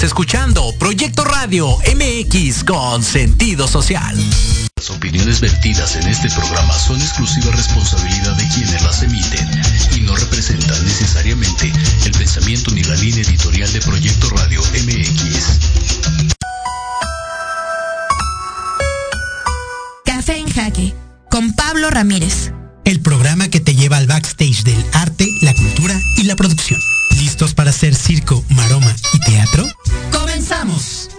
Estás escuchando Proyecto Radio MX con sentido social. Las opiniones vertidas en este programa son exclusiva responsabilidad de quienes las emiten y no representan necesariamente el pensamiento ni la línea editorial de Proyecto Radio MX. Café en Jaque con Pablo Ramírez. El programa que te lleva al backstage del arte, la cultura y la producción. ¿Listos para hacer circo, maroma y teatro? ¡Comenzamos!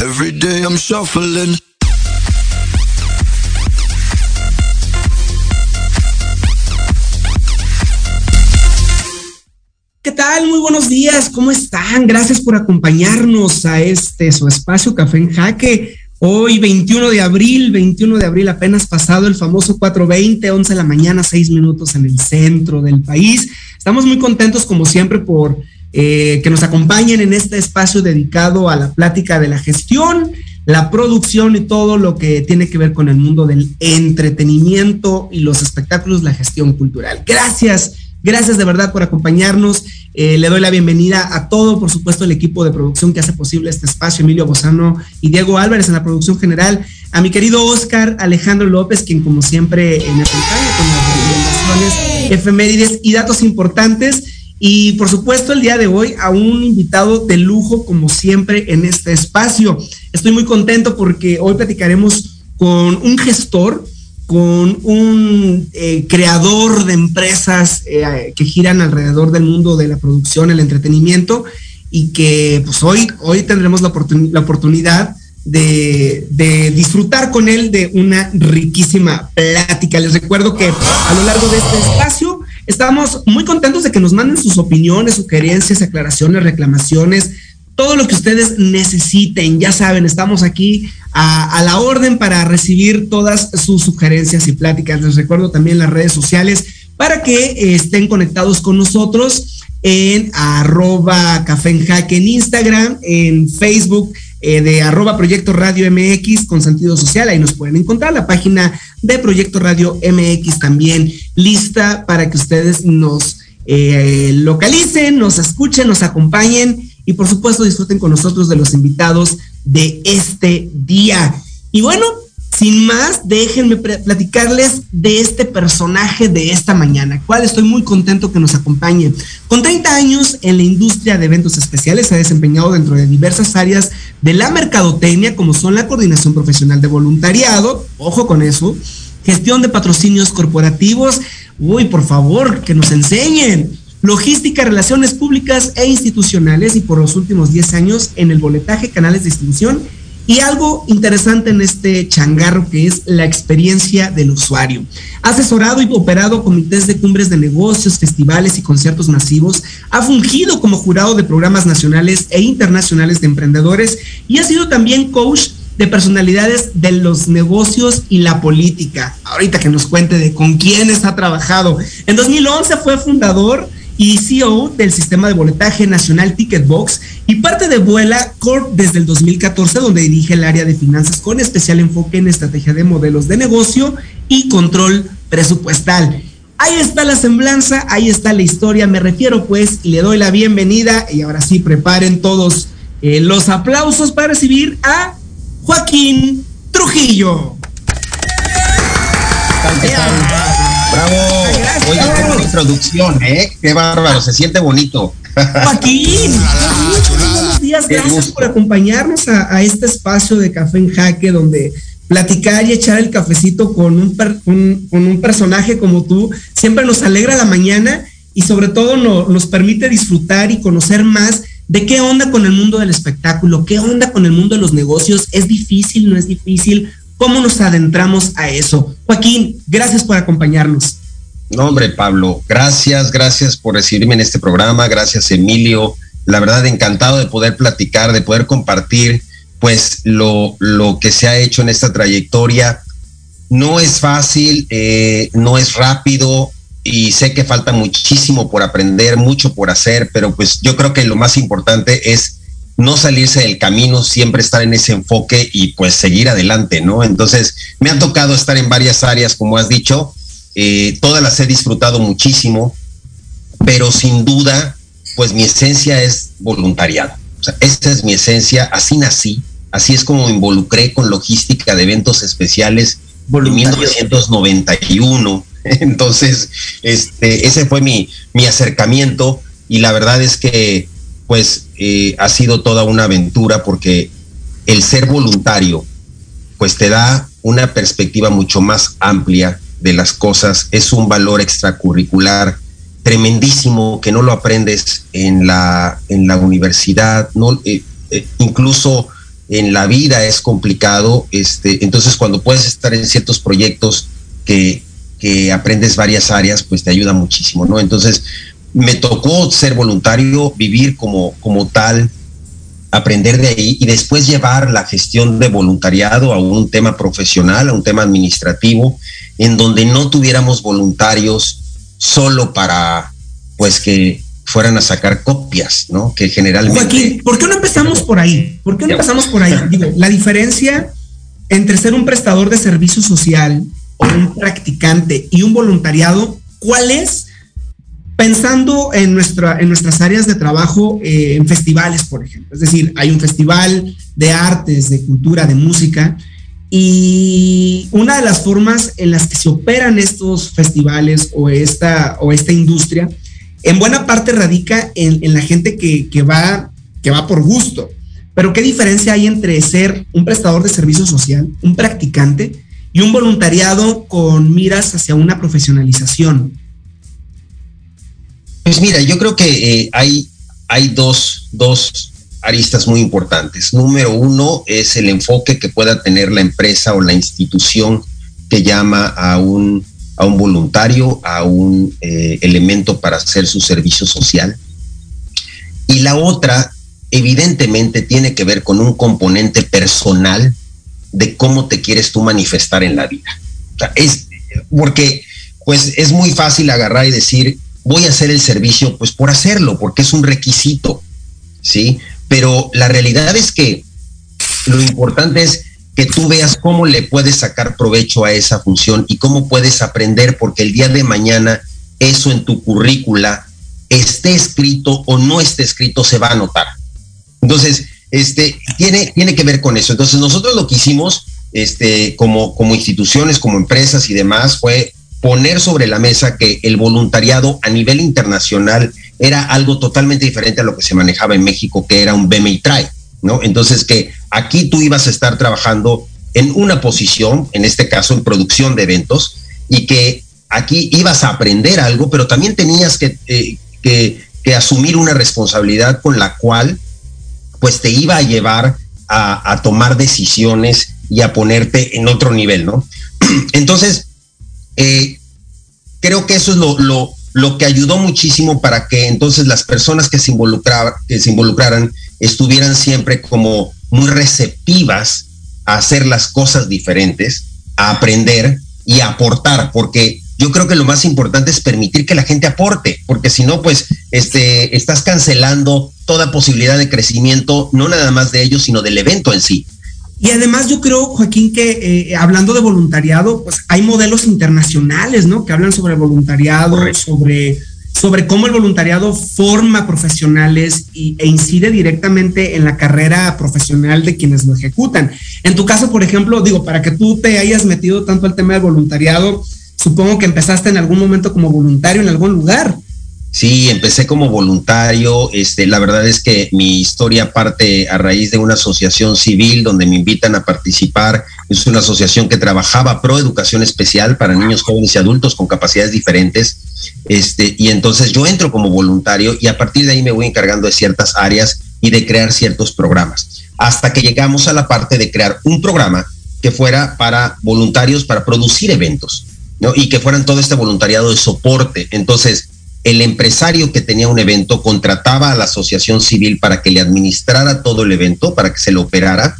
Every day I'm shuffling. ¿Qué tal? Muy buenos días, ¿cómo están? Gracias por acompañarnos a este su espacio Café en Jaque. Hoy 21 de abril, 21 de abril apenas pasado el famoso 420, 11 de la mañana, 6 minutos en el centro del país. Estamos muy contentos como siempre por eh, que nos acompañen en este espacio dedicado a la plática de la gestión, la producción y todo lo que tiene que ver con el mundo del entretenimiento y los espectáculos, la gestión cultural. Gracias Gracias de verdad por acompañarnos. Eh, le doy la bienvenida a todo, por supuesto, el equipo de producción que hace posible este espacio, Emilio Bozano y Diego Álvarez en la producción general, a mi querido Oscar Alejandro López, quien como siempre me acompaña con las recomendaciones, efemérides y datos importantes. Y por supuesto, el día de hoy a un invitado de lujo, como siempre, en este espacio. Estoy muy contento porque hoy platicaremos con un gestor, con un eh, creador de empresas eh, que giran alrededor del mundo de la producción, el entretenimiento, y que pues hoy, hoy tendremos la, oportunidad de, disfrutar con él de una riquísima plática. Les recuerdo que a lo largo de este espacio estamos muy contentos de que nos manden sus opiniones, sugerencias, aclaraciones, reclamaciones, todo lo que ustedes necesiten. Ya saben, estamos aquí a, la orden para recibir todas sus sugerencias y pláticas. Les recuerdo también las redes sociales para que eh, estén conectados con nosotros en arroba café en en Instagram, en Facebook eh, de arroba Proyecto Radio MX con sentido social. Ahí nos pueden encontrar la página de Proyecto Radio MX también lista para que ustedes nos eh, localicen, nos escuchen, nos acompañen y por supuesto disfruten con nosotros de los invitados de este día. Y bueno, sin más, déjenme platicarles de este personaje de esta mañana, cual estoy muy contento que nos acompañe. Con 30 años en la industria de eventos especiales, se ha desempeñado dentro de diversas áreas de la mercadotecnia, como son la coordinación profesional de voluntariado, ojo con eso, gestión de patrocinios corporativos, uy, por favor, que nos enseñen, logística, relaciones públicas e institucionales y por los últimos 10 años en el boletaje, canales de distribución y algo interesante en este changarro que es la experiencia del usuario. Ha asesorado y operado comités de cumbres de negocios, festivales y conciertos masivos. Ha fungido como jurado de programas nacionales e internacionales de emprendedores y ha sido también coach de personalidades de los negocios y la política. Ahorita que nos cuente de con quiénes ha trabajado. En 2011 fue fundador y CEO del sistema de boletaje nacional Ticketbox y parte de Vuela Corp desde el 2014, donde dirige el área de finanzas con especial enfoque en estrategia de modelos de negocio y control presupuestal. Ahí está la semblanza, ahí está la historia, me refiero pues y le doy la bienvenida y ahora sí preparen todos eh, los aplausos para recibir a Joaquín Trujillo. Bravo. Oye, qué buena introducción, ¿eh? Qué bárbaro, se siente bonito. Joaquín, buenos días, gracias por acompañarnos a, este espacio de Café en Jaque, donde platicar y echar el cafecito con un, con un personaje como tú. Siempre nos alegra la mañana y sobre todo nos permite disfrutar y conocer más de qué onda con el mundo del espectáculo, qué onda con el mundo de los negocios, es difícil, no es difícil, cómo nos adentramos a eso. Joaquín, gracias por acompañarnos. No, hombre, Pablo, gracias, gracias por recibirme en este programa, gracias Emilio, la verdad encantado de poder platicar, de poder compartir pues lo, lo que se ha hecho en esta trayectoria. No es fácil, eh, no es rápido y sé que falta muchísimo por aprender, mucho por hacer, pero pues yo creo que lo más importante es no salirse del camino, siempre estar en ese enfoque y pues seguir adelante, ¿no? Entonces, me ha tocado estar en varias áreas, como has dicho, eh, todas las he disfrutado muchísimo, pero sin duda, pues mi esencia es voluntariado. O sea, esta es mi esencia, así nací, así es como me involucré con logística de eventos especiales en 1991. Entonces, este, ese fue mi, mi acercamiento y la verdad es que pues eh, ha sido toda una aventura porque el ser voluntario pues te da una perspectiva mucho más amplia de las cosas, es un valor extracurricular tremendísimo que no lo aprendes en la, en la universidad, no, eh, eh, incluso en la vida es complicado, este, entonces cuando puedes estar en ciertos proyectos que, que aprendes varias áreas, pues te ayuda muchísimo, ¿no? Entonces, me tocó ser voluntario, vivir como, como tal, aprender de ahí y después llevar la gestión de voluntariado a un tema profesional, a un tema administrativo, en donde no tuviéramos voluntarios solo para, pues, que fueran a sacar copias, ¿no? Que generalmente... Joaquín, ¿por qué no empezamos por ahí? ¿Por qué no empezamos por ahí? Digo, la diferencia entre ser un prestador de servicio social o un practicante y un voluntariado, ¿cuál es? Pensando en, nuestra, en nuestras áreas de trabajo, eh, en festivales, por ejemplo. Es decir, hay un festival de artes, de cultura, de música, y una de las formas en las que se operan estos festivales o esta, o esta industria, en buena parte radica en, la gente que, que, va, que va por gusto. Pero ¿qué diferencia hay entre ser un prestador de servicio social, un practicante, y un voluntariado con miras hacia una profesionalización? Pues mira, yo creo que eh, hay, hay dos, dos aristas muy importantes. Número uno es el enfoque que pueda tener la empresa o la institución que llama a un, a un voluntario, a un eh, elemento para hacer su servicio social. Y la otra, evidentemente, tiene que ver con un componente personal de cómo te quieres tú manifestar en la vida. es porque, pues, es muy fácil agarrar y decir, voy a hacer el servicio, pues por hacerlo, porque es un requisito, ¿sí? Pero la realidad es que lo importante es que tú veas cómo le puedes sacar provecho a esa función y cómo puedes aprender, porque el día de mañana eso en tu currícula esté escrito o no esté escrito, se va a notar. Entonces, este, tiene, tiene que ver con eso. Entonces, nosotros lo que hicimos, este, como, como instituciones, como empresas y demás, fue poner sobre la mesa que el voluntariado a nivel internacional era algo totalmente diferente a lo que se manejaba en México, que era un BMI Try, ¿no? Entonces que aquí tú ibas a estar trabajando en una posición, en este caso en producción de eventos, y que aquí ibas a aprender algo, pero también tenías que, eh, que asumir una responsabilidad con la cual pues te iba a llevar a, a tomar decisiones y a ponerte en otro nivel, ¿no? Entonces, eh, creo que eso es lo, lo, lo, que ayudó muchísimo para que entonces las personas que se, que se involucraran estuvieran siempre como muy receptivas a hacer las cosas diferentes, a aprender y a aportar, porque yo creo que lo más importante es permitir que la gente aporte, porque si no, pues este, estás cancelando toda posibilidad de crecimiento, no nada más de ellos, sino del evento en sí. Y además yo creo, Joaquín, que eh, hablando de voluntariado, pues hay modelos internacionales, ¿no? Que hablan sobre voluntariado, sobre, sobre cómo el voluntariado forma profesionales y, e incide directamente en la carrera profesional de quienes lo ejecutan. En tu caso, por ejemplo, digo, para que tú te hayas metido tanto al tema del voluntariado, supongo que empezaste en algún momento como voluntario en algún lugar. Sí, empecé como voluntario. Este, la verdad es que mi historia parte a raíz de una asociación civil donde me invitan a participar. Es una asociación que trabajaba pro educación especial para niños, jóvenes y adultos con capacidades diferentes. Este, y entonces yo entro como voluntario y a partir de ahí me voy encargando de ciertas áreas y de crear ciertos programas. Hasta que llegamos a la parte de crear un programa que fuera para voluntarios para producir eventos, ¿no? Y que fueran todo este voluntariado de soporte. Entonces, el empresario que tenía un evento contrataba a la asociación civil para que le administrara todo el evento, para que se lo operara.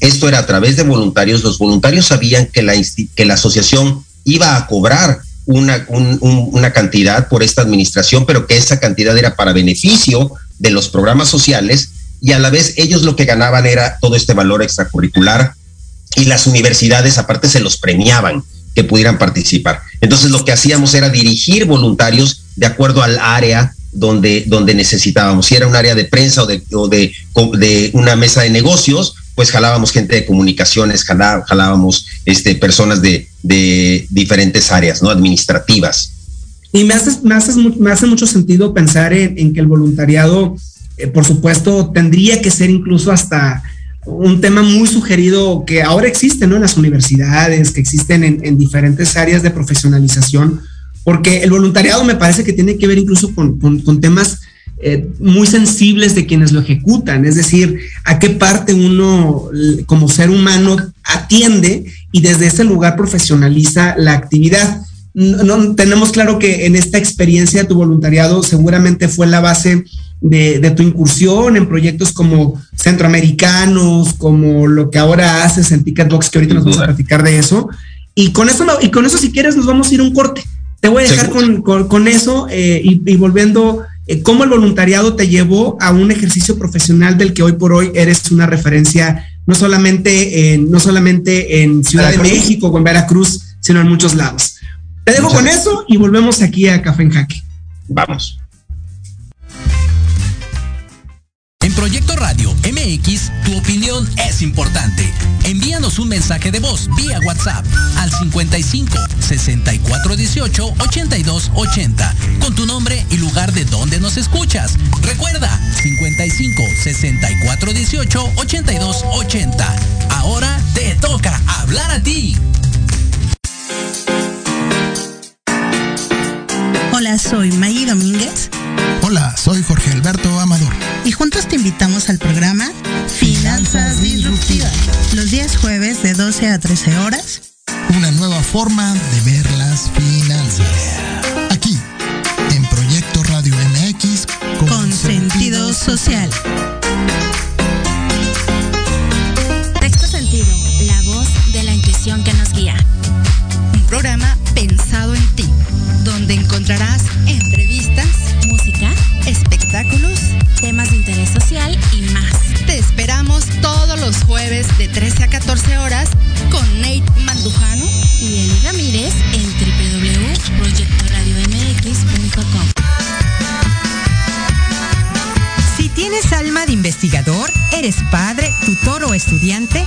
Esto era a través de voluntarios. Los voluntarios sabían que la, que la asociación iba a cobrar una, una cantidad por esta administración, pero que esa cantidad era para beneficio de los programas sociales y a la vez ellos lo que ganaban era todo este valor extracurricular y las universidades aparte se los premiaban que pudieran participar. Entonces lo que hacíamos era dirigir voluntarios de acuerdo al área donde, donde necesitábamos. Si era un área de prensa o de, de, una mesa de negocios, pues jalábamos gente de comunicaciones, jalábamos este, personas de, de diferentes áreas, ¿no? Administrativas. Y me hace, me hace, me hace mucho sentido pensar en, que el voluntariado, eh, por supuesto, tendría que ser incluso hasta un tema muy sugerido que ahora existe ¿no? en las universidades, que existen en, diferentes áreas de profesionalización, porque el voluntariado me parece que tiene que ver incluso con, con, temas eh, muy sensibles de quienes lo ejecutan, es decir, a qué parte uno como ser humano atiende y desde ese lugar profesionaliza la actividad no, tenemos claro que en esta experiencia de tu voluntariado seguramente fue la base de, tu incursión en proyectos como centroamericanos, como lo que ahora haces en Ticketbox, que ahorita nos vamos a platicar de eso. Y con eso, y con eso si quieres, nos vamos a ir un corte. Te voy a dejar con, eso eh, y, volviendo, eh, cómo el voluntariado te llevó a un ejercicio profesional del que hoy por hoy eres una referencia, no solamente en, no solamente en Ciudad de México o en Veracruz, sino en muchos lados. Te dejo con eso y volvemos aquí a Café en Jaque. Vamos. Proyecto Radio MX, tu opinión es importante. Envíanos un mensaje de voz vía WhatsApp al 55 64 18 82 80 con tu nombre y lugar de donde nos escuchas. Recuerda 55 64 18 82 80. Ahora te toca hablar a ti. Hola, soy Maggie Domínguez. Hola, soy Jorge Alberto Amador. Y juntos te invitamos al programa Finanzas Disruptivas, los días jueves de 12 a 13 horas. Una nueva forma de ver las finanzas. Aquí, en Proyecto Radio MX, con, sentido social. Texto sentido, la voz de la intuición que nos guía. Un programa donde encontrarás entrevistas, música, espectáculos, temas de interés social y más. Te esperamos todos los jueves de 13 a 14 horas con Nate Mandujano y Eli Ramírez en www.proyectoradiomx.com. Si tienes alma de investigador, eres padre, tutor o estudiante,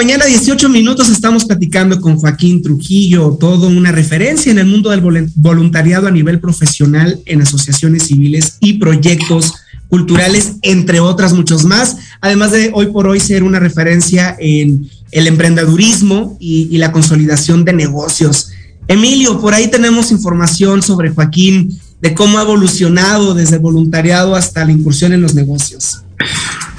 Mañana, 18 minutos, estamos platicando con Joaquín Trujillo, todo una referencia en el mundo del voluntariado a nivel profesional en asociaciones civiles y proyectos culturales, entre otras muchos más, además de hoy por hoy ser una referencia en el emprendedurismo y, y la consolidación de negocios. Emilio, por ahí tenemos información sobre Joaquín, de cómo ha evolucionado desde el voluntariado hasta la incursión en los negocios.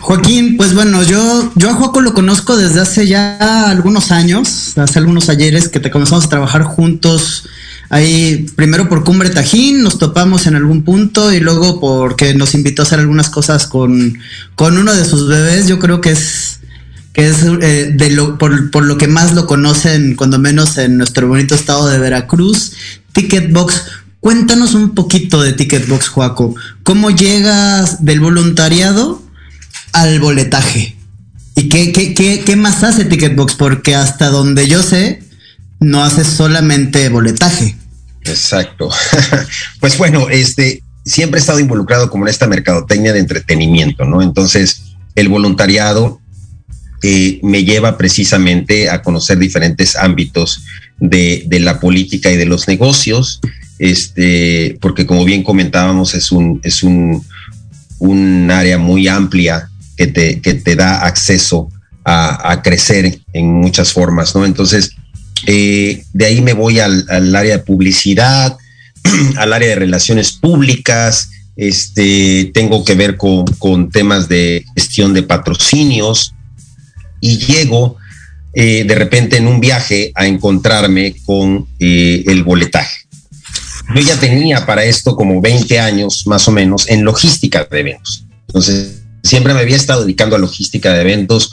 Joaquín, pues bueno, yo, yo a Joaco lo conozco desde hace ya algunos años, hace algunos ayeres que te comenzamos a trabajar juntos ahí, primero por Cumbre Tajín, nos topamos en algún punto y luego porque nos invitó a hacer algunas cosas con, con uno de sus bebés, yo creo que es que es eh, de lo, por, por, lo que más lo conocen, cuando menos en nuestro bonito estado de Veracruz, Ticketbox. Cuéntanos un poquito de Ticketbox, Joaco. ¿Cómo llegas del voluntariado al boletaje. ¿Y qué, qué, qué, más hace Ticketbox? Porque hasta donde yo sé, no hace solamente boletaje. Exacto. pues bueno, este siempre he estado involucrado como en esta mercadotecnia de entretenimiento, ¿no? Entonces, el voluntariado eh, me lleva precisamente a conocer diferentes ámbitos de, la política y de los negocios, este, porque como bien comentábamos, es un, es un, un área muy amplia que te, que te da acceso a, crecer en muchas formas, ¿no? Entonces, eh, de ahí me voy al, al área de publicidad, al área de relaciones públicas, este, tengo que ver con, temas de gestión de patrocinios y llego eh, de repente en un viaje a encontrarme con eh, el boletaje. Yo ya tenía para esto como 20 años más o menos en logística de eventos. Entonces, siempre me había estado dedicando a logística de eventos,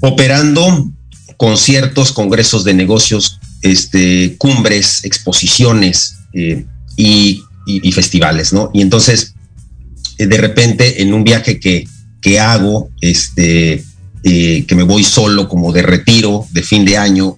operando conciertos, congresos de negocios, este, cumbres, exposiciones eh, y festivales, ¿no? Y entonces, eh, de repente, en un viaje que, que hago, este, eh, que me voy solo como de retiro de fin de año,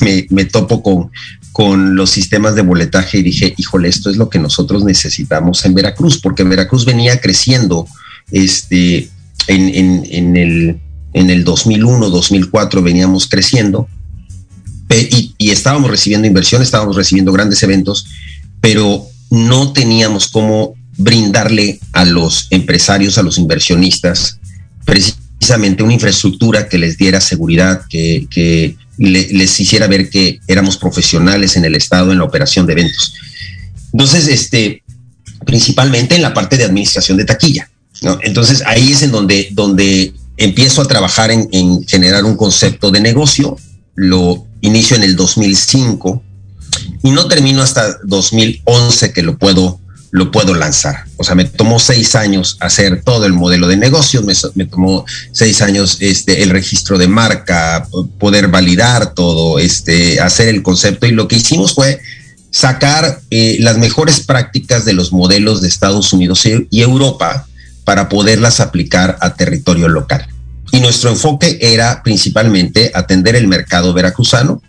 me, topo con, con los sistemas de boletaje y dije, híjole, esto es lo que nosotros necesitamos en Veracruz, porque Veracruz venía creciendo este, en, en, el, en el 2001, 2004 veníamos creciendo y, y, estábamos recibiendo inversión, estábamos recibiendo grandes eventos, pero no teníamos cómo brindarle a los empresarios, a los inversionistas, precisamente una infraestructura que les diera seguridad, que, les hiciera ver que éramos profesionales en el Estado en la operación de eventos. Entonces, este, principalmente en la parte de administración de taquilla. Entonces, ahí es en donde, donde empiezo a trabajar en, en generar un concepto de negocio. Lo inicio en el 2005 y no termino hasta 2011 que lo puedo, lo puedo lanzar. O sea, me tomó seis años hacer todo el modelo de negocio, me, tomó seis años este, el registro de marca, poder validar todo, este, hacer el concepto y lo que hicimos fue sacar eh, las mejores prácticas de los modelos de Estados Unidos y Europa para poderlas aplicar a territorio local. Y nuestro enfoque era principalmente atender el mercado veracruzano,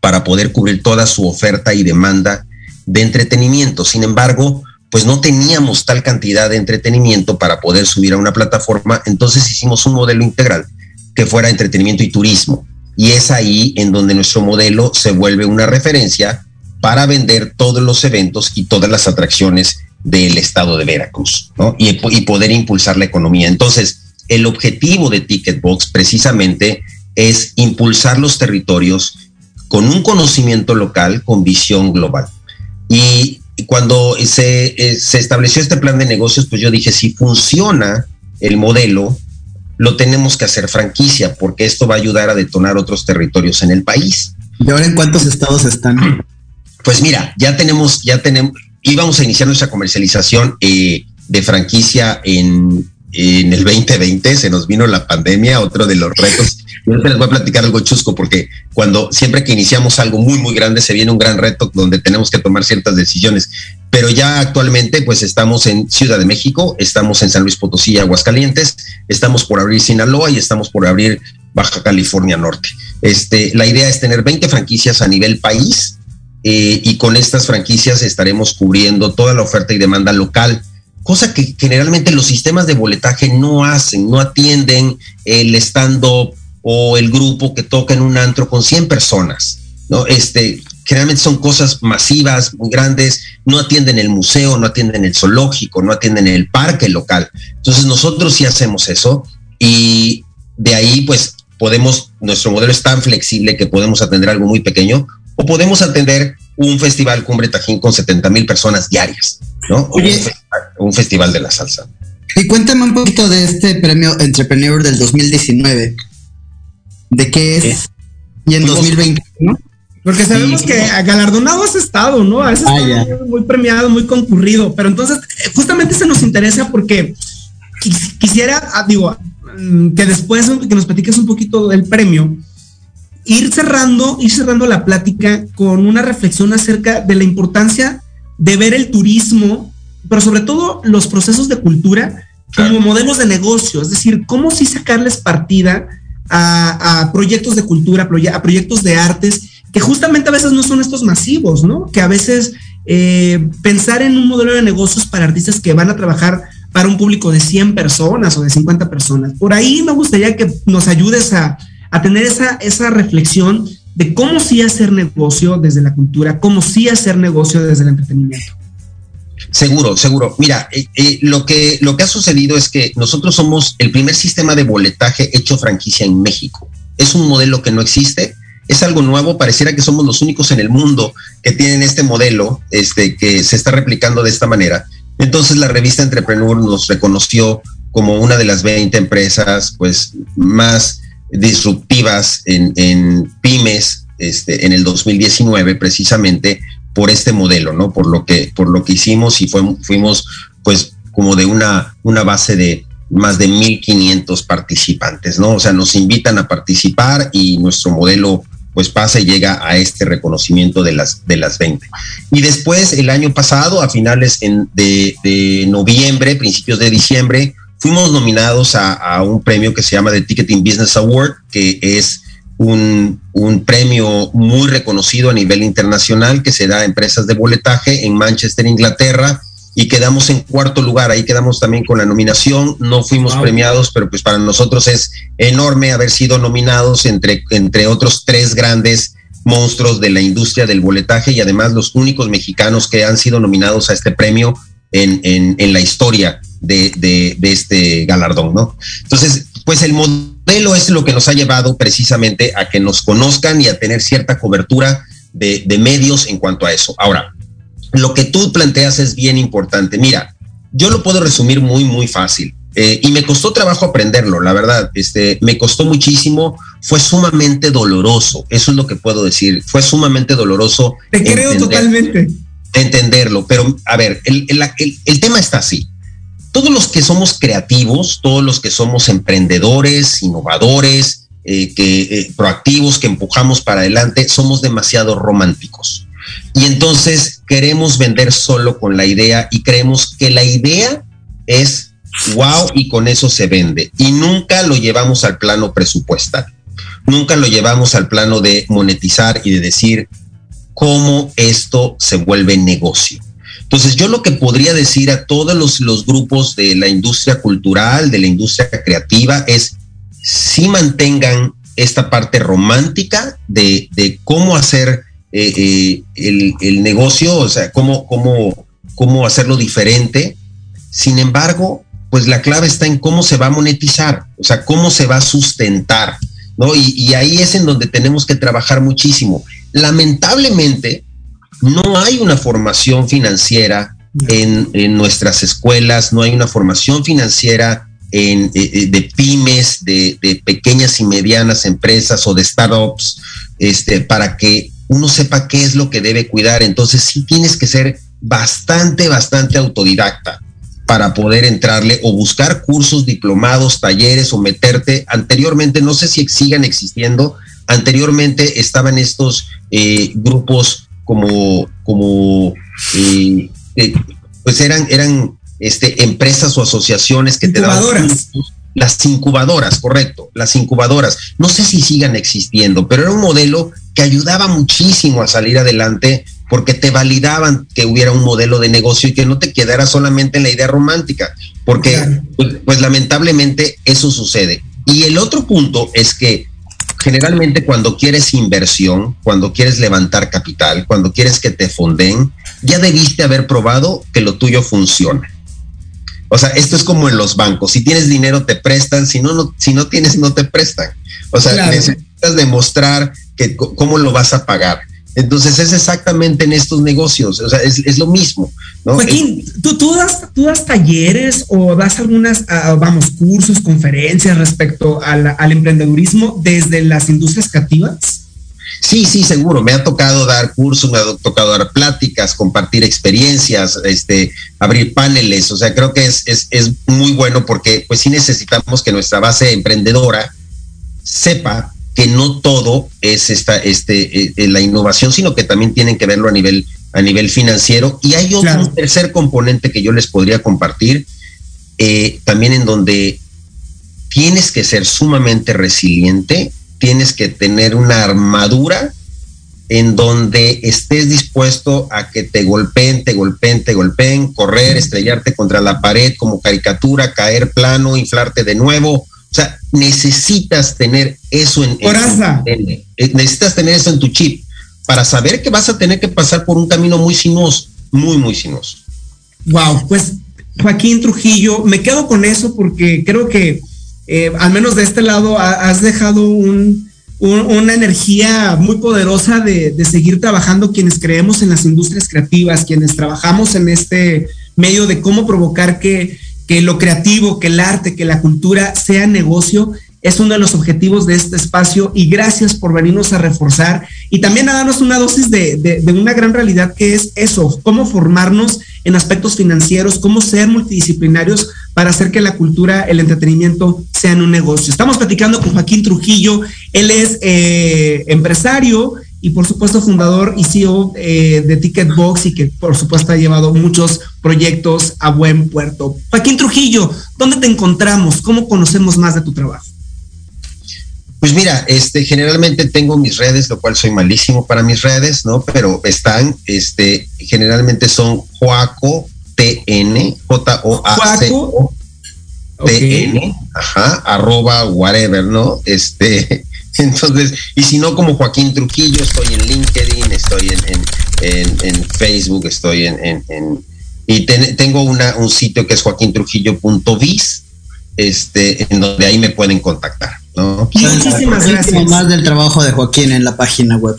para poder cubrir toda su oferta y demanda de entretenimiento. Sin embargo, pues no teníamos tal cantidad de entretenimiento para poder subir a una plataforma, entonces hicimos un modelo integral que fuera entretenimiento y turismo. Y es ahí en donde nuestro modelo se vuelve una referencia para vender todos los eventos y todas las atracciones del estado de Veracruz, ¿no? Y, y poder impulsar la economía. Entonces, el objetivo de Ticketbox precisamente es impulsar los territorios con un conocimiento local, con visión global. Y cuando se, eh, se, estableció este plan de negocios, pues yo dije, si funciona el modelo, lo tenemos que hacer franquicia, porque esto va a ayudar a detonar otros territorios en el país. ¿Y ahora en cuántos estados están? Pues mira, ya tenemos, ya tenemos, íbamos a iniciar nuestra comercialización eh, de franquicia en, en el 2020, se nos vino la pandemia, otro de los retos yo les voy a platicar algo chusco porque cuando siempre que iniciamos algo muy, muy grande se viene un gran reto donde tenemos que tomar ciertas decisiones. Pero ya actualmente pues estamos en Ciudad de México, estamos en San Luis Potosí Aguascalientes, estamos por abrir Sinaloa y estamos por abrir Baja California Norte. Este, la idea es tener 20 franquicias a nivel país eh, y con estas franquicias estaremos cubriendo toda la oferta y demanda local cosa que generalmente los sistemas de boletaje no hacen, no atienden el stand-up, o el grupo que toca en un antro con 100 personas, ¿no? Este, generalmente son cosas masivas, muy grandes, no atienden el museo, no atienden el zoológico, no atienden el parque local. Entonces nosotros sí hacemos eso y de ahí pues podemos, nuestro modelo es tan flexible que podemos atender algo muy pequeño o podemos atender un festival Cumbre Tajín con 70 mil personas diarias, ¿no? un, un festival de la salsa. Y cuéntame un poquito de este premio Entrepreneur del 2019 de qué es y en 2020, ¿no? Porque sabemos que galardonado has estado, ¿no? Has ah, estado muy premiado, muy concurrido, pero entonces eh, justamente se nos interesa porque quisiera, ah, digo, mm, que después que nos platiques un poquito del premio, ir cerrando, ir cerrando la plática con una reflexión acerca de la importancia de ver el turismo, pero sobre todo los procesos de cultura como modelos de negocio, es decir, cómo sí sacarles partida a, proyectos de cultura, a proyectos de artes, que justamente a veces no son estos masivos, ¿no? Que a veces eh, pensar en un modelo de negocios para artistas que van a trabajar para un público de 100 personas o de 50 personas. Por ahí me gustaría que nos ayudes a, tener esa, esa reflexión de cómo sí hacer negocio desde la cultura, cómo sí hacer negocio desde el entretenimiento. Seguro, seguro. Mira, eh, eh, lo, que, lo que ha sucedido es que nosotros somos el primer sistema de boletaje hecho franquicia en México. Es un modelo que no existe, es algo nuevo, pareciera que somos los únicos en el mundo que tienen este modelo, este, que se está replicando de esta manera. Entonces la revista Entrepreneur nos reconoció como una de las 20 empresas pues, más disruptivas en, en pymes este, en el 2019 precisamente por este modelo, ¿no? Por lo que, por lo que hicimos y fuimos pues como de una, una base de más de 1.500 participantes, ¿no? O sea, nos invitan a participar y nuestro modelo pues pasa y llega a este reconocimiento de las, de las 20. Y después, el año pasado, a finales de, de, noviembre, principios de diciembre, fuimos nominados a, a, un premio que se llama The Ticketing Business Award, que es un, un, premio muy reconocido a nivel internacional que se da a empresas de boletaje en Manchester, Inglaterra, y quedamos en cuarto lugar. Ahí quedamos también con la nominación. No fuimos premiados, pero pues para nosotros es enorme haber sido nominados entre, entre otros tres grandes monstruos de la industria del boletaje y además los únicos mexicanos que han sido nominados a este premio en, en, en la historia de, de, de, este galardón, ¿no? Entonces, pues el modelo es lo que nos ha llevado precisamente a que nos conozcan y a tener cierta cobertura de, de medios en cuanto a eso. Ahora, lo que tú planteas es bien importante. Mira, yo lo puedo resumir muy, muy fácil. Eh, y me costó trabajo aprenderlo, la verdad. Este, me costó muchísimo, fue sumamente doloroso. Eso es lo que puedo decir. Fue sumamente doloroso. Te creo totalmente. Entenderlo, pero a ver, el, el, tema está así. Todos los que somos creativos, todos los que somos emprendedores, innovadores, eh, que, eh, proactivos, que empujamos para adelante, somos demasiado románticos. Y entonces queremos vender solo con la idea y creemos que la idea es wow y con eso se vende. Y nunca lo llevamos al plano presupuestal. Nunca lo llevamos al plano de monetizar y de decir cómo esto se vuelve negocio. Entonces yo lo que podría decir a todos los, grupos de la industria cultural, de la industria creativa, es si mantengan esta parte romántica de, cómo hacer eh, eh, el, negocio, o sea, cómo, cómo, cómo hacerlo diferente. Sin embargo, pues la clave está en cómo se va a monetizar, o sea, cómo se va a sustentar, ¿no? Y ahí es en donde tenemos que trabajar muchísimo. Lamentablemente, no hay una formación financiera en, en, nuestras escuelas, no hay una formación financiera en, eh, de pymes, de, de, pequeñas y medianas empresas o de startups, este, para que uno sepa qué es lo que debe cuidar. Entonces sí tienes que ser bastante, bastante autodidacta para poder entrarle o buscar cursos, diplomados, talleres o meterte. Anteriormente, no sé si sigan existiendo, anteriormente estaban estos eh, grupos como, como eh, eh, pues eran, eran este, empresas o asociaciones que te daban las incubadoras, correcto, las incubadoras. No sé si sigan existiendo, pero era un modelo que ayudaba muchísimo a salir adelante porque te validaban que hubiera un modelo de negocio y que no te quedara solamente en la idea romántica, porque pues, pues, lamentablemente eso sucede. Y el otro punto es que generalmente cuando quieres inversión, cuando quieres levantar capital, cuando quieres que te fonden, ya debiste haber probado que lo tuyo funciona. O sea, esto es como en los bancos. Si tienes dinero, te prestan. Si no, no si no tienes, no te prestan. O sea, claro. necesitas demostrar que cómo lo vas a pagar. Entonces es exactamente en estos negocios, o sea, es, es lo mismo. ¿no? Joaquín, ¿tú, tú, das, ¿tú das talleres o das algunas, uh, vamos, cursos, conferencias respecto a la, al emprendedurismo desde las industrias creativas? Sí, sí, seguro. Me ha tocado dar cursos, me ha tocado dar pláticas, compartir experiencias, este, abrir paneles. O sea, creo que es, es, es muy bueno porque pues sí necesitamos que nuestra base emprendedora sepa que no todo es esta, este, eh, la innovación, sino que también tienen que verlo a nivel, a nivel financiero. Y hay otro claro. un tercer componente que yo les podría compartir, eh, también en donde tienes que ser sumamente resiliente tienes que tener una armadura en donde estés dispuesto a que te golpeen, te golpeen, te golpeen, correr, estrellarte contra la pared como caricatura, caer plano, inflarte de nuevo. O sea, necesitas tener eso en, en, eh, necesitas tener eso en tu chip para saber que vas a tener que pasar por un camino muy sinuoso, muy, muy sinuoso. Wow, pues Joaquín Trujillo, me quedo con eso porque creo que eh, al menos de este lado has dejado una energía muy poderosa de, seguir trabajando quienes creemos en las industrias creativas, quienes trabajamos en este medio de cómo provocar que, que lo creativo, que el arte, que la cultura sea negocio es uno de los objetivos de este espacio y gracias por venirnos a reforzar y también a darnos una dosis de, una gran realidad que es eso, cómo formarnos en aspectos financieros, cómo ser multidisciplinarios para hacer que la cultura, el entretenimiento sean un negocio. Estamos platicando con Joaquín Trujillo, él es eh, empresario y por supuesto fundador y CEO eh, de Ticketbox y que por supuesto ha llevado muchos proyectos a buen puerto. Joaquín Trujillo, ¿dónde te encontramos? ¿Cómo conocemos más de tu trabajo? Pues mira, este, generalmente tengo mis redes, lo cual soy malísimo para mis redes, ¿no? Pero están, este, generalmente son Joaco TN, J-O-A-C-O. TN, ajá, arroba whatever, ¿no? Este, entonces, y si no, como Joaquín Trujillo, estoy en LinkedIn, estoy en, en, Facebook, estoy en, y tengo una, un sitio que es joaquintrujillo.biz, este, en donde ahí me pueden contactar. Muchísimas gracias. Más del trabajo de Joaquín en la página web.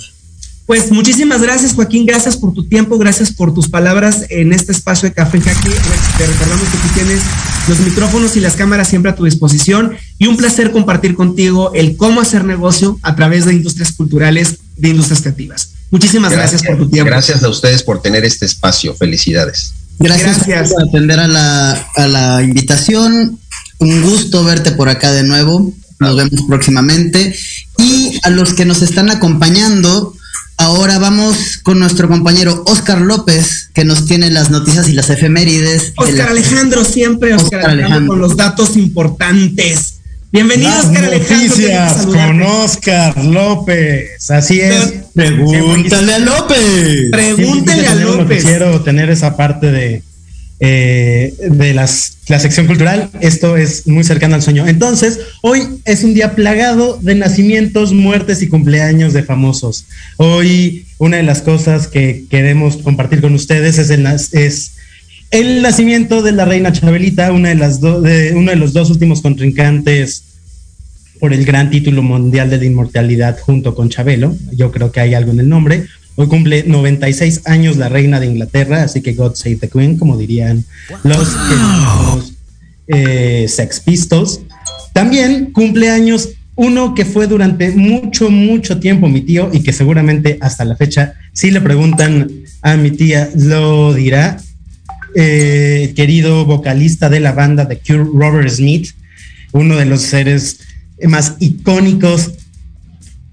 Pues muchísimas gracias, Joaquín. Gracias por tu tiempo, gracias por tus palabras en este espacio de Café Jackie. Te recordamos que tú tienes los micrófonos y las cámaras siempre a tu disposición y un placer compartir contigo el cómo hacer negocio a través de industrias culturales, de industrias creativas. Muchísimas gracias, por tu tiempo. Gracias a ustedes por tener este espacio. Felicidades. Gracias, por atender a la, a la invitación. Un gusto verte por acá de nuevo. Nos vemos próximamente. Y a los que nos están acompañando, ahora vamos con nuestro compañero Oscar López, que nos tiene las noticias y las efemérides. Oscar Alejandro, siempre Oscar, Alejandro, con los datos importantes. Bienvenido, Oscar Alejandro. Noticias con Oscar López. Así es. Pregúntale a López. Pregúntale a López. Quiero tener esa parte de eh, de las, la sección cultural. Esto es muy cercano al sueño. Entonces, hoy es un día plagado de nacimientos, muertes y cumpleaños de famosos. Hoy una de las cosas que queremos compartir con ustedes es el, es el nacimiento de la reina Chabelita, una de las de, uno de los dos últimos contrincantes por el gran título mundial de la inmortalidad junto con Chabelo. Yo creo que hay algo en el nombre. Hoy cumple 96 años la reina de Inglaterra, así que God Save the Queen, como dirían los, eh, Sex Pistols. También cumple años uno que fue durante mucho, mucho tiempo mi tío y que seguramente hasta la fecha, si le preguntan a mi tía, lo dirá. Eh, querido vocalista de la banda The Cure, Robert Smith, uno de los seres más icónicos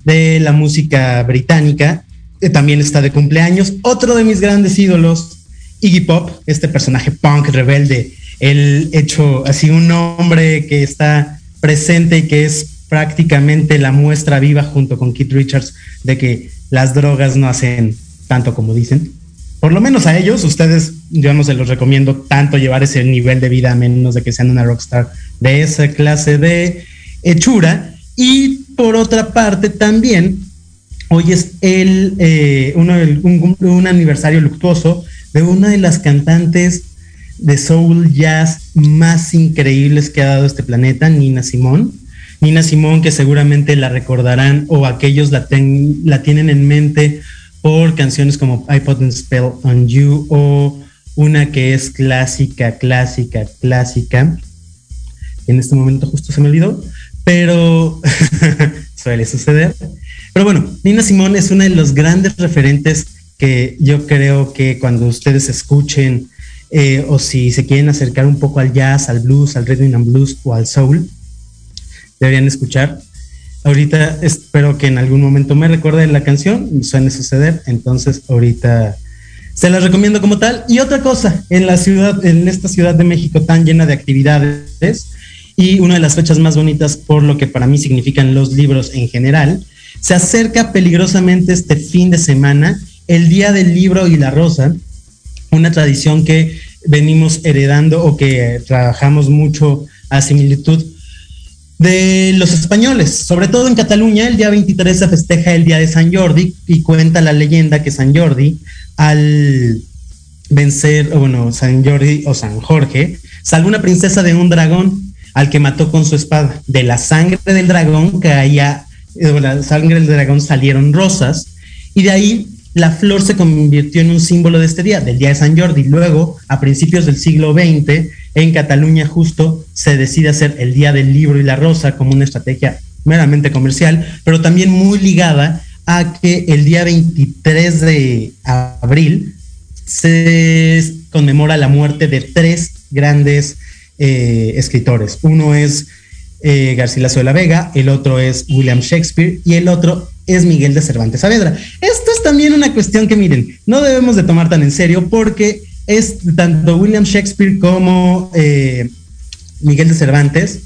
de la música británica también está de cumpleaños. Otro de mis grandes ídolos, Iggy Pop, este personaje punk rebelde, el hecho así un hombre que está presente y que es prácticamente la muestra viva junto con Keith Richards de que las drogas no hacen tanto como dicen. Por lo menos a ellos, ustedes, yo no se los recomiendo tanto llevar ese nivel de vida a menos de que sean una rockstar de esa clase de hechura. Y por otra parte, también Hoy es el, eh, uno un, aniversario luctuoso de una de las cantantes de soul jazz más increíbles que ha dado este planeta, Nina Simón. Nina Simón, que seguramente la recordarán o aquellos la, la tienen en mente por canciones como I Put a Spell on You o una que es clásica, clásica, clásica. En este momento justo se me olvidó, pero suele suceder. Pero bueno, Nina Simón es una de los grandes referentes que yo creo que cuando ustedes escuchen eh, o si se quieren acercar un poco al jazz, al blues, al rhythm and blues o al soul, deberían escuchar. Ahorita espero que en algún momento me recuerden la canción, suene suceder, entonces ahorita se las recomiendo como tal. Y otra cosa, en la ciudad, en esta ciudad de México tan llena de actividades y una de las fechas más bonitas por lo que para mí significan los libros en general, se acerca peligrosamente este fin de semana el Día del Libro y la Rosa, una tradición que venimos heredando o que trabajamos mucho a similitud de los españoles. Sobre todo en Cataluña, el día 23 se festeja el Día de San Jordi y cuenta la leyenda que San Jordi, al vencer, bueno, San Jordi o San Jorge, salvó una princesa de un dragón al que mató con su espada. De la sangre del dragón caía, de la sangre del dragón salieron rosas y de ahí la flor se convirtió en un símbolo de este día, del Día de San Jordi. Luego, a principios del siglo XX, en Cataluña justo se decide hacer el Día del Libro y la Rosa como una estrategia meramente comercial, pero también muy ligada a que el día 23 de abril se conmemora la muerte de tres grandes eh, escritores. Uno es eh, Garcilaso de la Vega, el otro es William Shakespeare y el otro es Miguel de Cervantes Saavedra. Esto es también una cuestión que miren, no debemos de tomar tan en serio porque es tanto William Shakespeare como eh, Miguel de Cervantes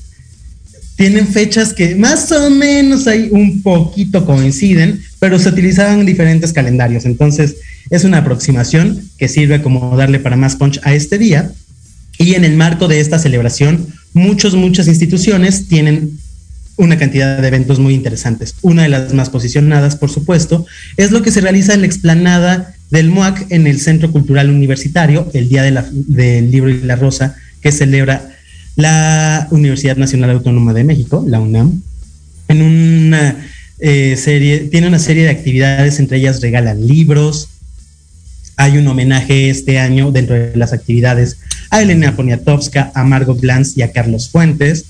tienen fechas que más o menos ahí un poquito coinciden, pero se utilizaban diferentes calendarios. Entonces, es una aproximación que sirve como darle para más punch a este día. Y en el marco de esta celebración, muchas, muchas instituciones tienen una cantidad de eventos muy interesantes. Una de las más posicionadas, por supuesto, es lo que se realiza en la explanada del MOAC en el Centro Cultural Universitario, el Día del Libro y la Rosa, que celebra la Universidad Nacional Autónoma de México, la UNAM, en una eh, serie, tiene una serie de actividades, entre ellas regalan libros, hay un homenaje este año dentro de las actividades a Elena Poniatowska, a Margot Glantz y a Carlos Fuentes,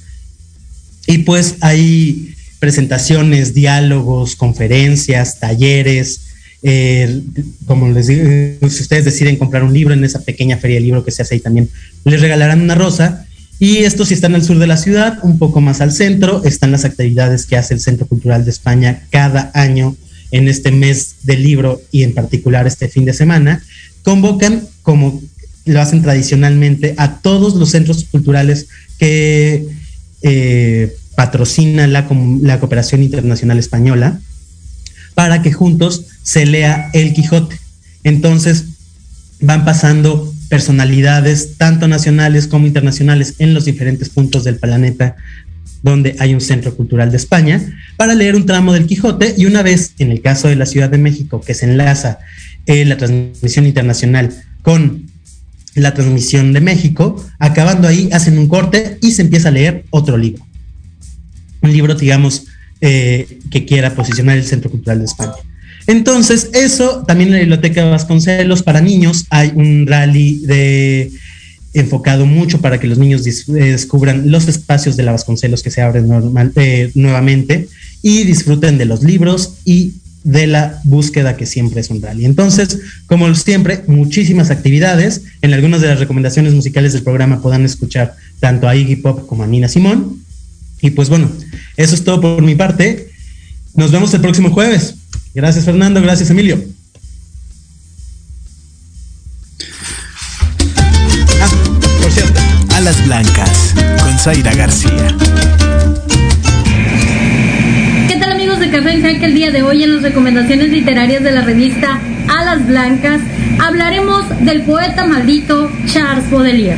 y pues hay presentaciones, diálogos, conferencias, talleres. Eh, como les digo, si ustedes deciden comprar un libro en esa pequeña feria de libro que se hace ahí también, les regalarán una rosa. Y esto si están al sur de la ciudad, un poco más al centro, están las actividades que hace el Centro Cultural de España cada año en este mes del libro y en particular este fin de semana. Convocan, como lo hacen tradicionalmente, a todos los centros culturales que eh, patrocina la, la Cooperación Internacional Española para que juntos se lea El Quijote. Entonces van pasando personalidades, tanto nacionales como internacionales, en los diferentes puntos del planeta donde hay un centro cultural de España, para leer un tramo del Quijote y una vez, en el caso de la Ciudad de México, que se enlaza eh, la transmisión internacional con la transmisión de México, acabando ahí, hacen un corte y se empieza a leer otro libro un libro, digamos, eh, que quiera posicionar el Centro Cultural de España. Entonces, eso también en la Biblioteca Vasconcelos para niños hay un rally de enfocado mucho para que los niños eh, descubran los espacios de la Vasconcelos que se abren normal, eh, nuevamente y disfruten de los libros y de la búsqueda que siempre es un rally. Entonces, como siempre, muchísimas actividades. En algunas de las recomendaciones musicales del programa puedan escuchar tanto a Iggy Pop como a Nina Simón. Y pues bueno, eso es todo por mi parte. Nos vemos el próximo jueves. Gracias Fernando, gracias Emilio. Ah, por cierto. Alas Blancas con Zaira García. ¿Qué tal amigos de Café Jaque? El día de hoy en las recomendaciones literarias de la revista Alas Blancas hablaremos del poeta maldito Charles Baudelaire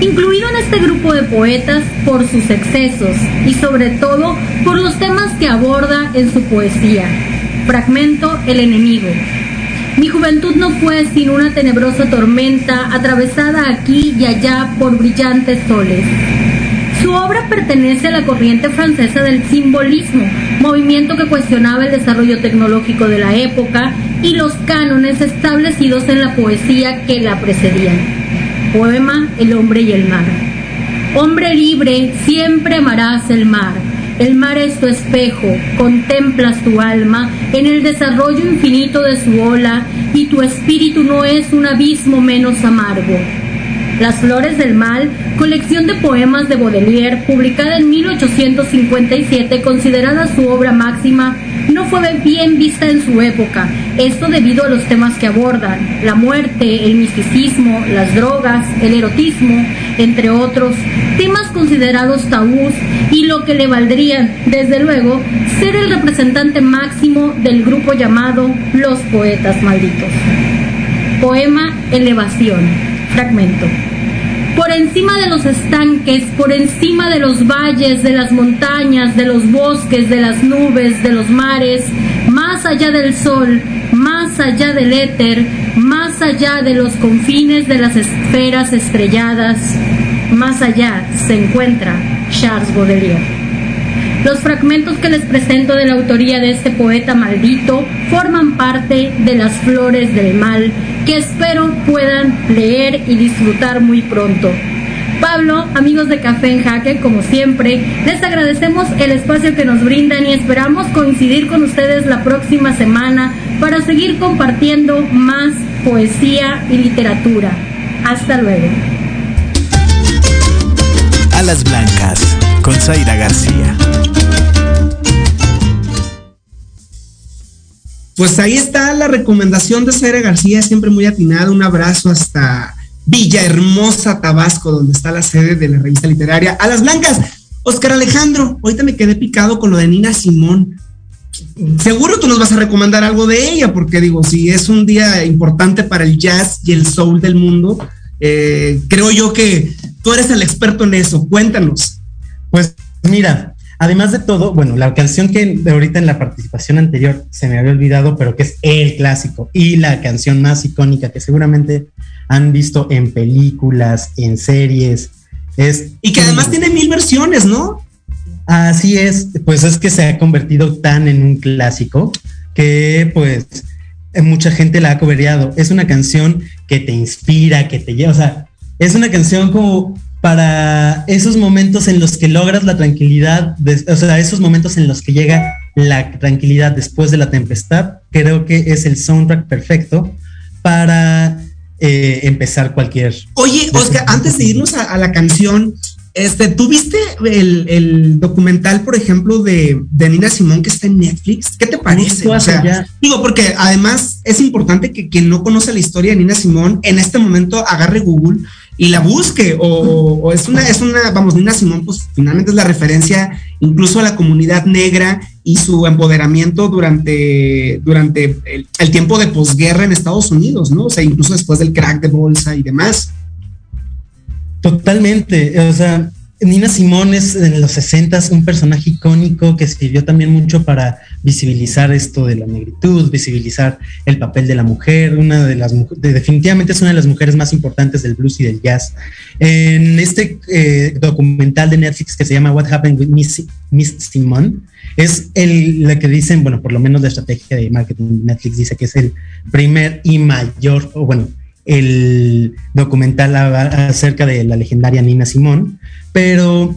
incluido en este grupo de poetas por sus excesos y sobre todo por los temas que aborda en su poesía. Fragmento El enemigo. Mi juventud no fue sin una tenebrosa tormenta atravesada aquí y allá por brillantes soles. Obra pertenece a la corriente francesa del simbolismo, movimiento que cuestionaba el desarrollo tecnológico de la época y los cánones establecidos en la poesía que la precedían. Poema El hombre y el mar. Hombre libre, siempre amarás el mar. El mar es tu espejo, contemplas tu alma en el desarrollo infinito de su ola y tu espíritu no es un abismo menos amargo. Las Flores del Mal, colección de poemas de Baudelaire, publicada en 1857, considerada su obra máxima, no fue bien vista en su época, esto debido a los temas que abordan, la muerte, el misticismo, las drogas, el erotismo, entre otros, temas considerados tabús y lo que le valdrían, desde luego, ser el representante máximo del grupo llamado Los Poetas Malditos. Poema Elevación, fragmento. Por encima de los estanques, por encima de los valles, de las montañas, de los bosques, de las nubes, de los mares, más allá del sol, más allá del éter, más allá de los confines de las esferas estrelladas, más allá se encuentra Charles Baudelaire. Los fragmentos que les presento de la autoría de este poeta maldito forman parte de las flores del mal que espero puedan leer y disfrutar muy pronto. Pablo, amigos de Café en Jaque, como siempre, les agradecemos el espacio que nos brindan y esperamos coincidir con ustedes la próxima semana para seguir compartiendo más poesía y literatura. Hasta luego. Alas Blancas, con Zaira García. Pues ahí está la recomendación de Zaira García, siempre muy atinada. Un abrazo hasta Villahermosa, Tabasco, donde está la sede de la revista literaria Alas Blancas. Oscar Alejandro, ahorita me quedé picado con lo de Nina Simón. Seguro tú nos vas a recomendar algo de ella, porque digo, si es un día importante para el jazz y el soul del mundo, eh, creo yo que tú eres el experto en eso. Cuéntanos. Pues mira, Además de todo, bueno, la canción que ahorita en la participación anterior se me había olvidado, pero que es el clásico y la canción más icónica que seguramente han visto en películas, en series, es... Y que además tiene mil versiones, ¿no? Así es, pues es que se ha convertido tan en un clásico que pues mucha gente la ha cobereado. Es una canción que te inspira, que te lleva, o sea, es una canción como para esos momentos en los que logras la tranquilidad, o sea, esos momentos en los que llega la tranquilidad después de la tempestad, creo que es el soundtrack perfecto para eh, empezar cualquier. Oye, Oscar, antes de irnos a, la canción, este, ¿tú viste el, documental, por ejemplo, de, Nina Simón que está en Netflix? ¿Qué te parece? O sea, digo, porque además es importante que quien no conoce la historia de Nina Simón en este momento agarre Google y la busque o, es una es una vamos Nina Simón pues finalmente es la referencia incluso a la comunidad negra y su empoderamiento durante durante el, tiempo de posguerra en Estados Unidos no o sea incluso después del crack de bolsa y demás. Totalmente o sea Nina Simón es en los 60 un personaje icónico que escribió también mucho para visibilizar esto de la negritud, visibilizar el papel de la mujer, una de las definitivamente es una de las mujeres más importantes del blues y del jazz. En este eh, documental de Netflix que se llama What Happened with Miss, Miss Simone, es el, la que dicen, bueno, por lo menos la estrategia de marketing de Netflix dice que es el primer y mayor, o bueno, el documental acerca de la legendaria Nina Simón, pero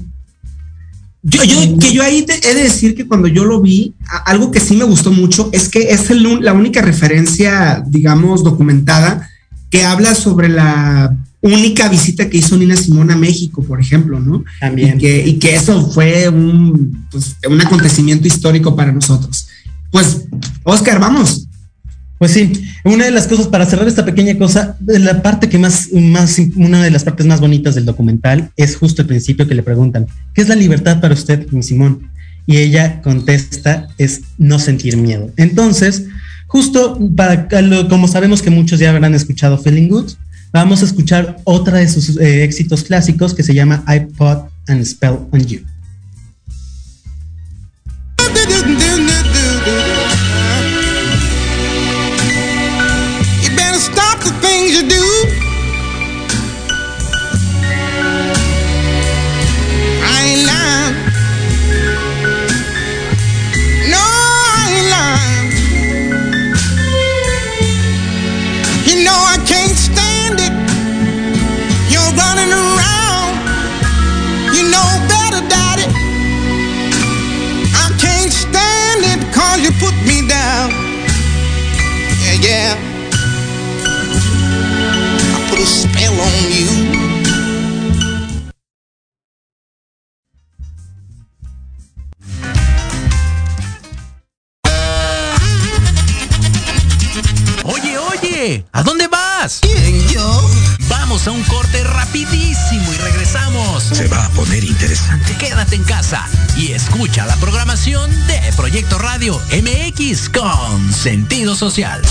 yo, yo, que yo ahí he de decir que cuando yo lo vi, algo que sí me gustó mucho es que es la única referencia, digamos, documentada que habla sobre la única visita que hizo Nina Simón a México, por ejemplo, ¿no? También. Y que, y que eso fue un, pues, un acontecimiento histórico para nosotros. Pues, Oscar, vamos. Pues sí, una de las cosas para cerrar esta pequeña cosa, la parte que más, más, una de las partes más bonitas del documental es justo el principio que le preguntan, ¿qué es la libertad para usted, mi Simón? Y ella contesta, es no sentir miedo. Entonces, justo para, como sabemos que muchos ya habrán escuchado Feeling Good, vamos a escuchar otra de sus eh, éxitos clásicos que se llama I Put and Spell on You. Social.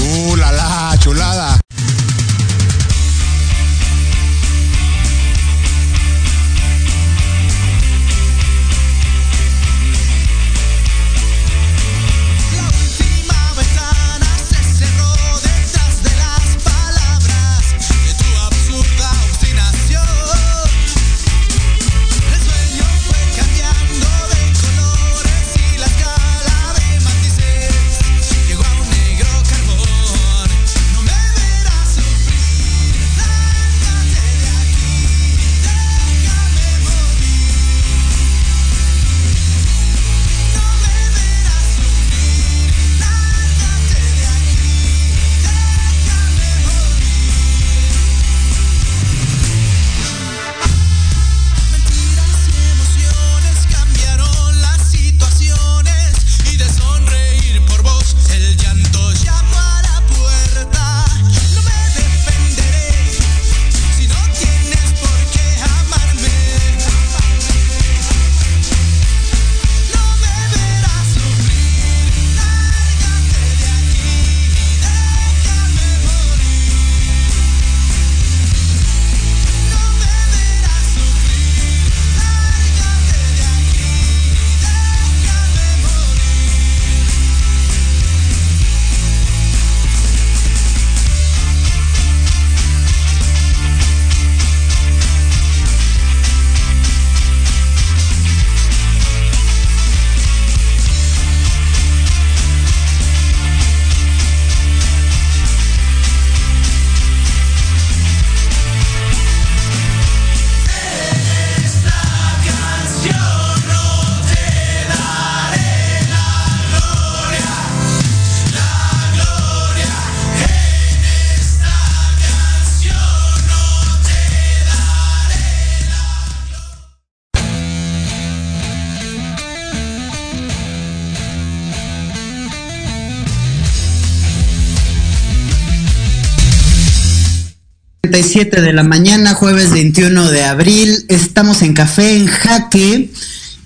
7 de la mañana, jueves 21 de abril. Estamos en Café en Jaque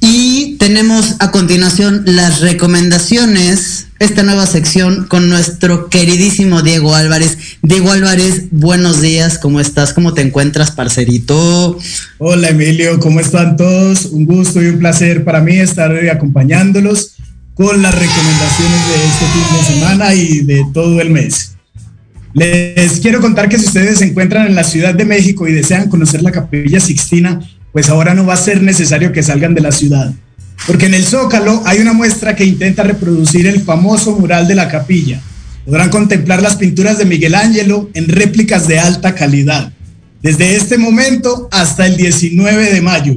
y tenemos a continuación las recomendaciones, esta nueva sección con nuestro queridísimo Diego Álvarez. Diego Álvarez, buenos días, ¿cómo estás? ¿Cómo te encuentras, parcerito? Hola Emilio, ¿cómo están todos? Un gusto y un placer para mí estar hoy acompañándolos con las recomendaciones de este fin de semana y de todo el mes. Les quiero contar que si ustedes se encuentran en la Ciudad de México y desean conocer la Capilla Sixtina, pues ahora no va a ser necesario que salgan de la ciudad, porque en el Zócalo hay una muestra que intenta reproducir el famoso mural de la capilla. Podrán contemplar las pinturas de Miguel Ángelo en réplicas de alta calidad, desde este momento hasta el 19 de mayo.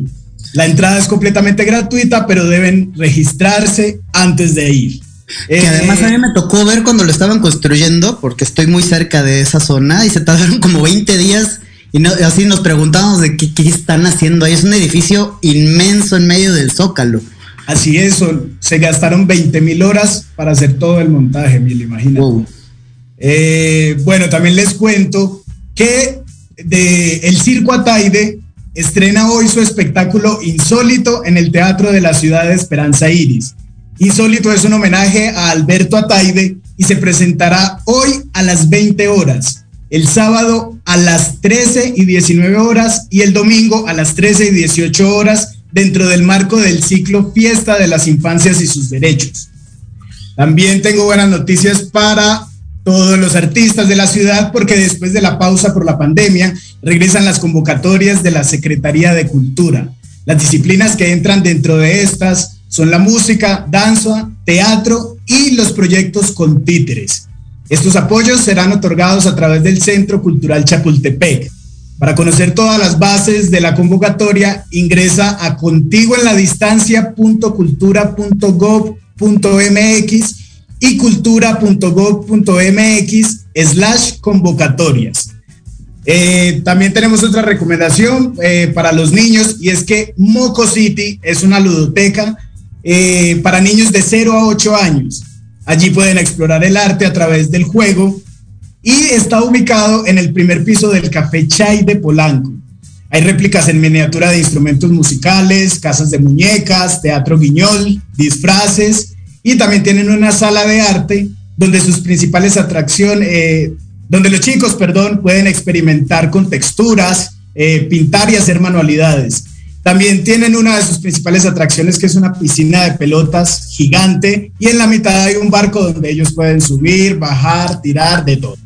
La entrada es completamente gratuita, pero deben registrarse antes de ir. Que eh, además a mí me tocó ver cuando lo estaban construyendo, porque estoy muy cerca de esa zona y se tardaron como 20 días y así nos preguntamos de qué, están haciendo ahí. Es un edificio inmenso en medio del zócalo. Así es, se gastaron 20 mil horas para hacer todo el montaje, mil, imagínate. Eh, bueno, también les cuento que de el Circo Ataide estrena hoy su espectáculo insólito en el Teatro de la Ciudad de Esperanza Iris. Insólito es un homenaje a Alberto Ataide y se presentará hoy a las 20 horas, el sábado a las 13 y 19 horas y el domingo a las 13 y 18 horas dentro del marco del ciclo Fiesta de las Infancias y sus Derechos. También tengo buenas noticias para todos los artistas de la ciudad porque después de la pausa por la pandemia regresan las convocatorias de la Secretaría de Cultura. Las disciplinas que entran dentro de estas son la música, danza, teatro y los proyectos con títeres. Estos apoyos serán otorgados a través del Centro Cultural Chapultepec. Para conocer todas las bases de la convocatoria, ingresa a contiguoenladistancia.cultura.gov.mx y cultura.gov.mx slash convocatorias. Eh, también tenemos otra recomendación eh, para los niños y es que Moco City es una ludoteca eh, para niños de 0 a 8 años. Allí pueden explorar el arte a través del juego y está ubicado en el primer piso del Café Chai de Polanco. Hay réplicas en miniatura de instrumentos musicales, casas de muñecas, teatro guiñol, disfraces y también tienen una sala de arte donde sus principales atracciones, eh, donde los chicos, perdón, pueden experimentar con texturas, eh, pintar y hacer manualidades. También tienen una de sus principales atracciones que es una piscina de pelotas gigante y en la mitad hay un barco donde ellos pueden subir, bajar, tirar, de todo.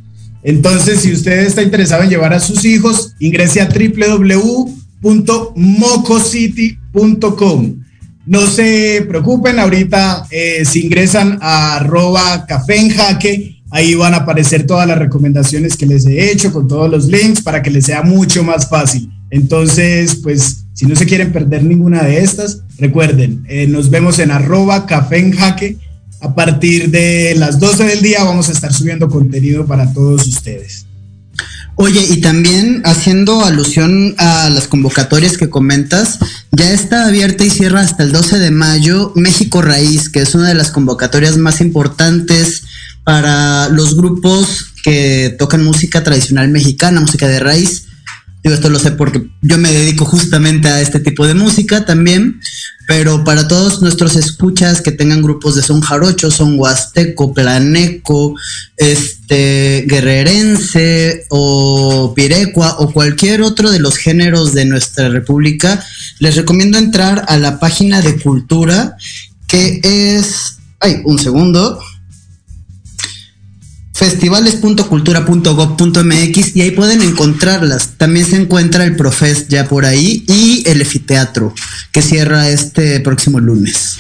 Entonces, si usted está interesado en llevar a sus hijos, ingrese a www.mococity.com. No se preocupen, ahorita eh, si ingresan a arroba café en jaque, ahí van a aparecer todas las recomendaciones que les he hecho con todos los links para que les sea mucho más fácil. Entonces, pues, si no se quieren perder ninguna de estas, recuerden, eh, nos vemos en arroba café en jaque a partir de las 12 del día vamos a estar subiendo contenido para todos ustedes. Oye, y también haciendo alusión a las convocatorias que comentas, ya está abierta y cierra hasta el 12 de mayo México Raíz, que es una de las convocatorias más importantes para los grupos que tocan música tradicional mexicana, música de raíz. Digo, esto lo sé porque yo me dedico justamente a este tipo de música también, pero para todos nuestros escuchas que tengan grupos de son jarocho, son huasteco, planeco, este, guerrerense o pirecua o cualquier otro de los géneros de nuestra república, les recomiendo entrar a la página de cultura que es, ay, un segundo, festivales.cultura.gov.mx y ahí pueden encontrarlas. También se encuentra el Profes ya por ahí y el Efiteatro que cierra este próximo lunes.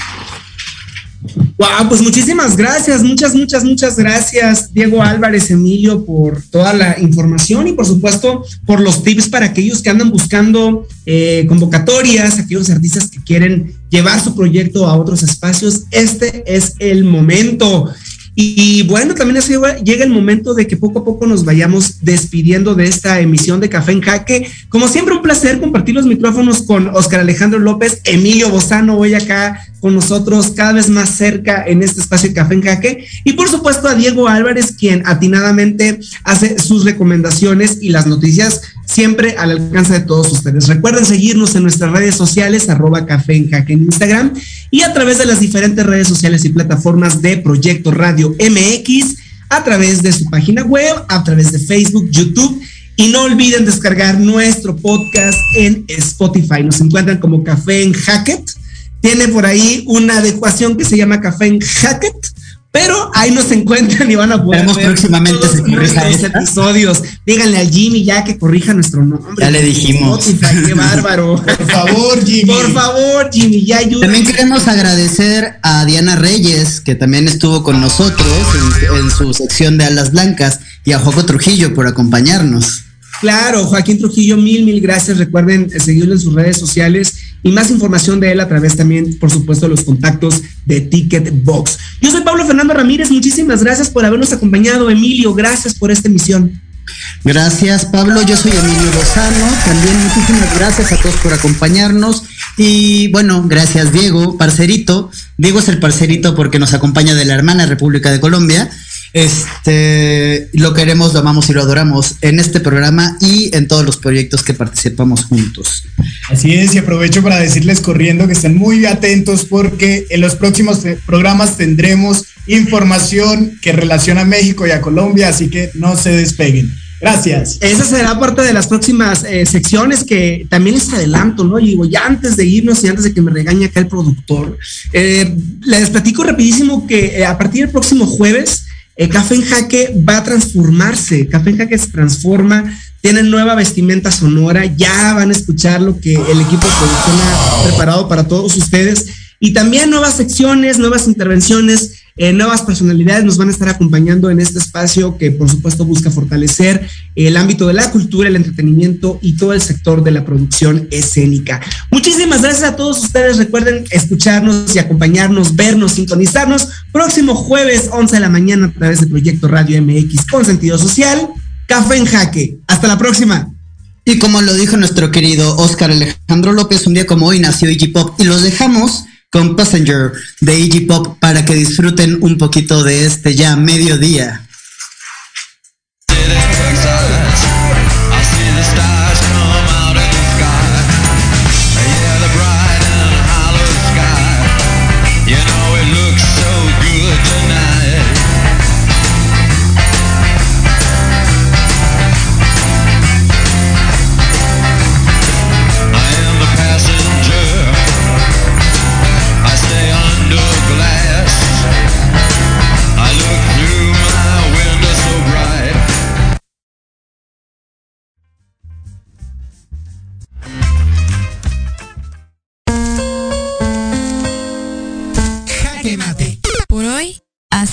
Wow, pues muchísimas gracias, muchas, muchas, muchas gracias, Diego Álvarez, Emilio, por toda la información y por supuesto por los tips para aquellos que andan buscando eh, convocatorias, aquellos artistas que quieren llevar su proyecto a otros espacios. Este es el momento. Y bueno, también llega el momento de que poco a poco nos vayamos despidiendo de esta emisión de Café en Jaque. Como siempre, un placer compartir los micrófonos con Oscar Alejandro López, Emilio Bozano, hoy acá con nosotros, cada vez más cerca en este espacio de Café en Jaque. Y por supuesto a Diego Álvarez, quien atinadamente hace sus recomendaciones y las noticias siempre al alcance de todos ustedes. Recuerden seguirnos en nuestras redes sociales, arroba café en jaque en Instagram y a través de las diferentes redes sociales y plataformas de Proyecto Radio MX, a través de su página web, a través de Facebook, YouTube. Y no olviden descargar nuestro podcast en Spotify. Nos encuentran como Café en Hackett. Tiene por ahí una adecuación que se llama Café en Hackett pero ahí nos encuentran y van a poder ver próximamente se corrija episodios. Díganle al Jimmy ya que corrija nuestro nombre. Ya le dijimos. qué bárbaro. Por favor, Jimmy. Por favor, Jimmy, ya ayúdame. También queremos agradecer a Diana Reyes, que también estuvo con nosotros en, en su sección de Alas Blancas, y a Joco Trujillo por acompañarnos. Claro, Joaquín Trujillo, mil, mil gracias. Recuerden seguirlo en sus redes sociales y más información de él a través también, por supuesto, de los contactos de Ticketbox. Yo soy Pablo Fernando Ramírez, muchísimas gracias por habernos acompañado. Emilio, gracias por esta emisión. Gracias, Pablo. Yo soy Emilio Lozano. También muchísimas gracias a todos por acompañarnos. Y bueno, gracias, Diego, parcerito. Diego es el parcerito porque nos acompaña de la hermana República de Colombia. Este, lo queremos, lo amamos y lo adoramos en este programa y en todos los proyectos que participamos juntos. Así es, y aprovecho para decirles corriendo que estén muy atentos porque en los próximos programas tendremos información que relaciona a México y a Colombia, así que no se despeguen. Gracias. Esa será parte de las próximas eh, secciones que también les adelanto, ¿no? Y digo, ya antes de irnos y antes de que me regañe acá el productor, eh, les platico rapidísimo que eh, a partir del próximo jueves eh, Café en Jaque va a transformarse, Café en Jaque se transforma, tienen nueva vestimenta sonora, ya van a escuchar lo que el equipo de producción ha preparado para todos ustedes. Y también nuevas secciones, nuevas intervenciones, eh, nuevas personalidades nos van a estar acompañando en este espacio que por supuesto busca fortalecer el ámbito de la cultura, el entretenimiento y todo el sector de la producción escénica. Muchísimas gracias a todos ustedes. Recuerden escucharnos y acompañarnos, vernos, sintonizarnos próximo jueves 11 de la mañana a través de Proyecto Radio MX con sentido social. Café en jaque. Hasta la próxima. Y como lo dijo nuestro querido Oscar Alejandro López, un día como hoy nació Iggy Pop y los dejamos con Passenger de Iggy Pop para que disfruten un poquito de este ya mediodía.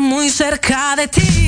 Muy cerca de ti.